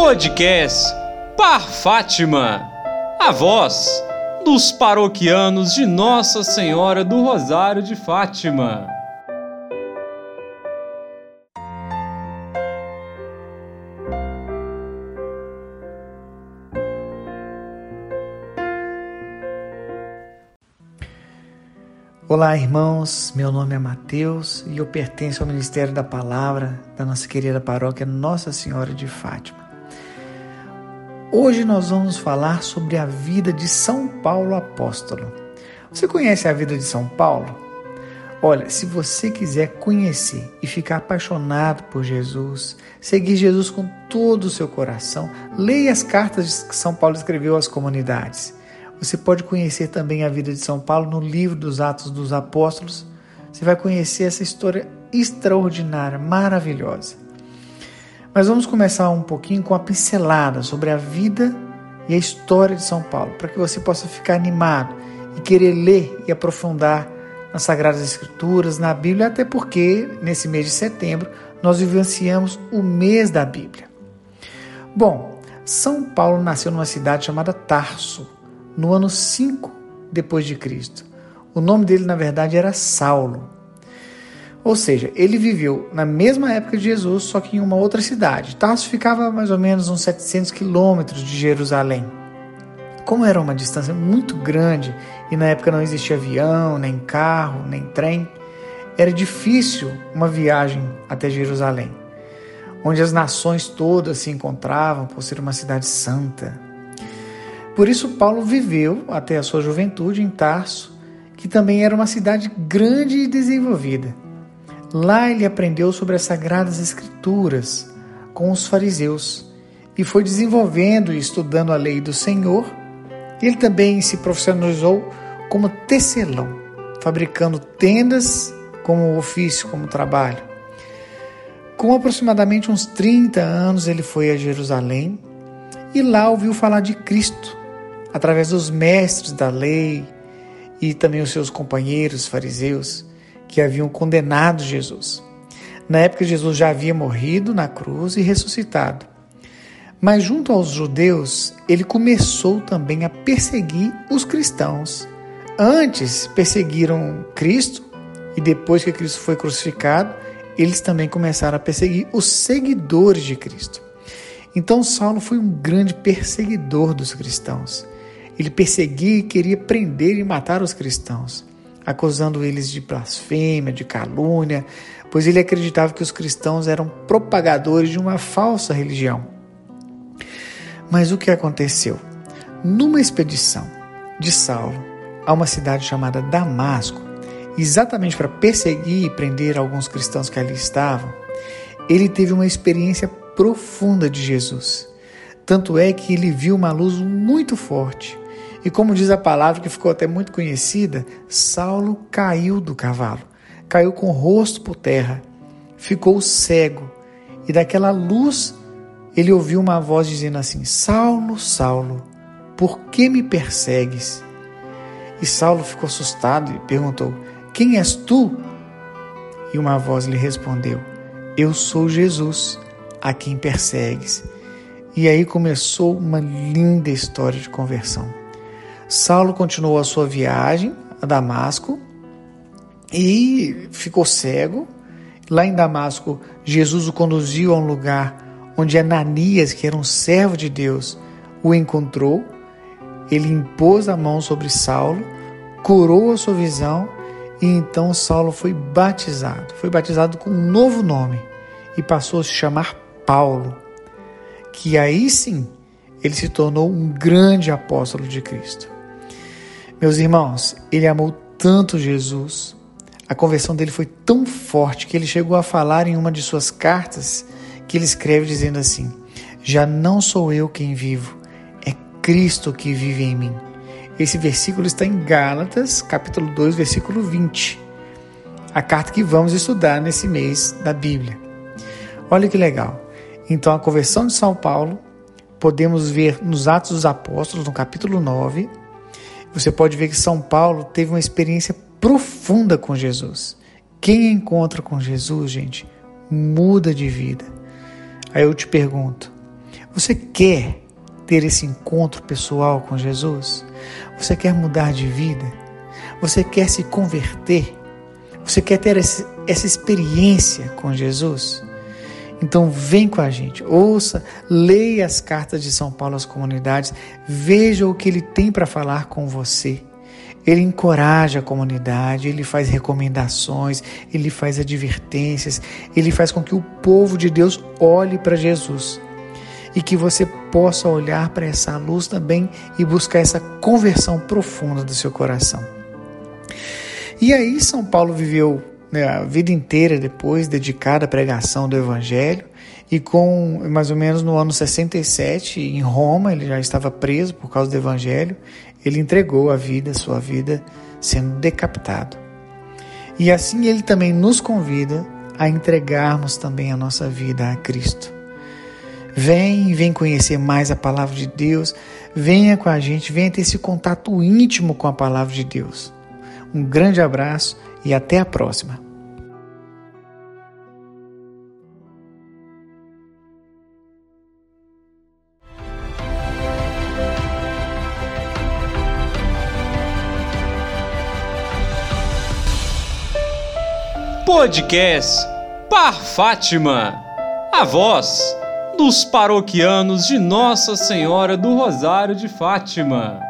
Podcast Par Fátima. A voz dos paroquianos de Nossa Senhora do Rosário de Fátima. Olá, irmãos. Meu nome é Mateus e eu pertenço ao Ministério da Palavra da nossa querida paróquia Nossa Senhora de Fátima. Hoje nós vamos falar sobre a vida de São Paulo apóstolo. Você conhece a vida de São Paulo? Olha, se você quiser conhecer e ficar apaixonado por Jesus, seguir Jesus com todo o seu coração, leia as cartas que São Paulo escreveu às comunidades. Você pode conhecer também a vida de São Paulo no livro dos Atos dos Apóstolos. Você vai conhecer essa história extraordinária, maravilhosa. Mas vamos começar um pouquinho com a pincelada sobre a vida e a história de São Paulo, para que você possa ficar animado e querer ler e aprofundar nas Sagradas Escrituras, na Bíblia, até porque nesse mês de setembro nós vivenciamos o mês da Bíblia. Bom, São Paulo nasceu numa cidade chamada Tarso, no ano 5 depois de Cristo. O nome dele, na verdade, era Saulo. Ou seja, ele viveu na mesma época de Jesus, só que em uma outra cidade. Tarso ficava mais ou menos uns 700 quilômetros de Jerusalém. Como era uma distância muito grande e na época não existia avião, nem carro, nem trem, era difícil uma viagem até Jerusalém, onde as nações todas se encontravam por ser uma cidade santa. Por isso, Paulo viveu até a sua juventude em Tarso, que também era uma cidade grande e desenvolvida. Lá ele aprendeu sobre as sagradas escrituras com os fariseus e foi desenvolvendo e estudando a lei do Senhor. Ele também se profissionalizou como tecelão, fabricando tendas como ofício, como trabalho. Com aproximadamente uns 30 anos, ele foi a Jerusalém e lá ouviu falar de Cristo através dos mestres da lei e também os seus companheiros fariseus que haviam condenado Jesus. Na época, Jesus já havia morrido na cruz e ressuscitado. Mas, junto aos judeus, ele começou também a perseguir os cristãos. Antes perseguiram Cristo e depois que Cristo foi crucificado, eles também começaram a perseguir os seguidores de Cristo. Então, Saulo foi um grande perseguidor dos cristãos. Ele perseguia e queria prender e matar os cristãos, acusando eles de blasfêmia, de calúnia, pois ele acreditava que os cristãos eram propagadores de uma falsa religião. Mas o que aconteceu? Numa expedição de Saulo a uma cidade chamada Damasco, exatamente para perseguir e prender alguns cristãos que ali estavam, ele teve uma experiência profunda de Jesus. Tanto é que ele viu uma luz muito forte e como diz a palavra que ficou até muito conhecida, Saulo caiu do cavalo, caiu com o rosto por terra, ficou cego, e daquela luz ele ouviu uma voz dizendo assim: Saulo, Saulo, por que me persegues? E Saulo ficou assustado e perguntou: Quem és tu? E uma voz lhe respondeu: Eu sou Jesus, a quem persegues. E aí começou uma linda história de conversão. Saulo continuou a sua viagem a Damasco e ficou cego. Lá em Damasco, Jesus o conduziu a um lugar onde Ananias, que era um servo de Deus, o encontrou. Ele impôs a mão sobre Saulo, curou a sua visão e então Saulo foi batizado. Foi batizado com um novo nome e passou a se chamar Paulo, que aí sim ele se tornou um grande apóstolo de Cristo. Meus irmãos, ele amou tanto Jesus, a conversão dele foi tão forte que ele chegou a falar em uma de suas cartas que ele escreve dizendo assim: Já não sou eu quem vivo, é Cristo que vive em mim. Esse versículo está em Gálatas, capítulo 2, versículo 20. A carta que vamos estudar nesse mês da Bíblia. Olha que legal. Então, a conversão de São Paulo podemos ver nos Atos dos Apóstolos, no capítulo 9, você pode ver que São Paulo teve uma experiência profunda com Jesus. Quem encontra com Jesus, gente, muda de vida. Aí eu te pergunto: Você quer ter esse encontro pessoal com Jesus? Você quer mudar de vida? Você quer se converter? Você quer ter essa experiência com Jesus? Então vem com a gente, ouça, leia as cartas de São Paulo às comunidades, veja o que ele tem para falar com você. Ele encoraja a comunidade, ele faz recomendações, ele faz advertências, ele faz com que o povo de Deus olhe para Jesus e que você possa olhar para essa luz também e buscar essa conversão profunda do seu coração. E aí, São Paulo viveu né, a vida inteira depois dedicada à pregação do Evangelho. E com mais ou menos no ano 67, em Roma, ele já estava preso por causa do Evangelho, ele entregou a vida, sua vida, sendo decapitado. E assim ele também nos convida a entregarmos também a nossa vida a Cristo. Vem, vem conhecer mais a palavra de Deus, venha com a gente, venha ter esse contato íntimo com a palavra de Deus. Um grande abraço e até a próxima. Podcast Par Fátima, a voz dos paroquianos de Nossa Senhora do Rosário de Fátima.